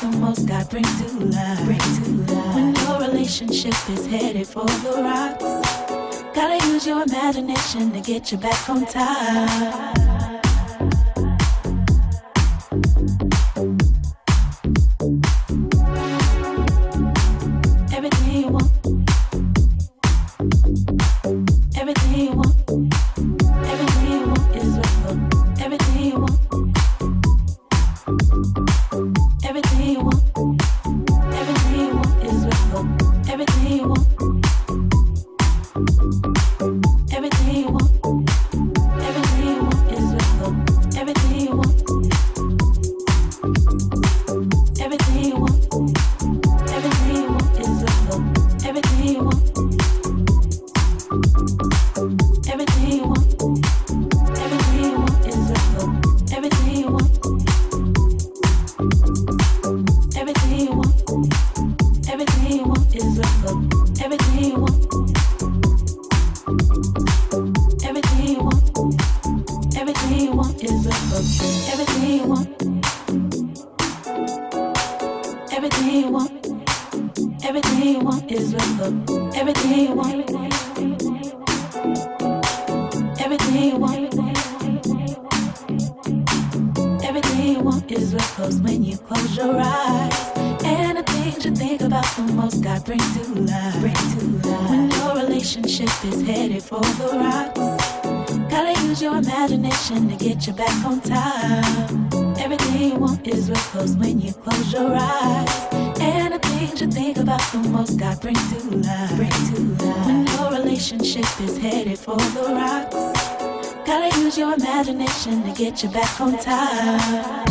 the most, God brings to life. Bring to life. When your relationship is headed for the rocks, gotta use your imagination to get you back on time. to get you back on time.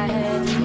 I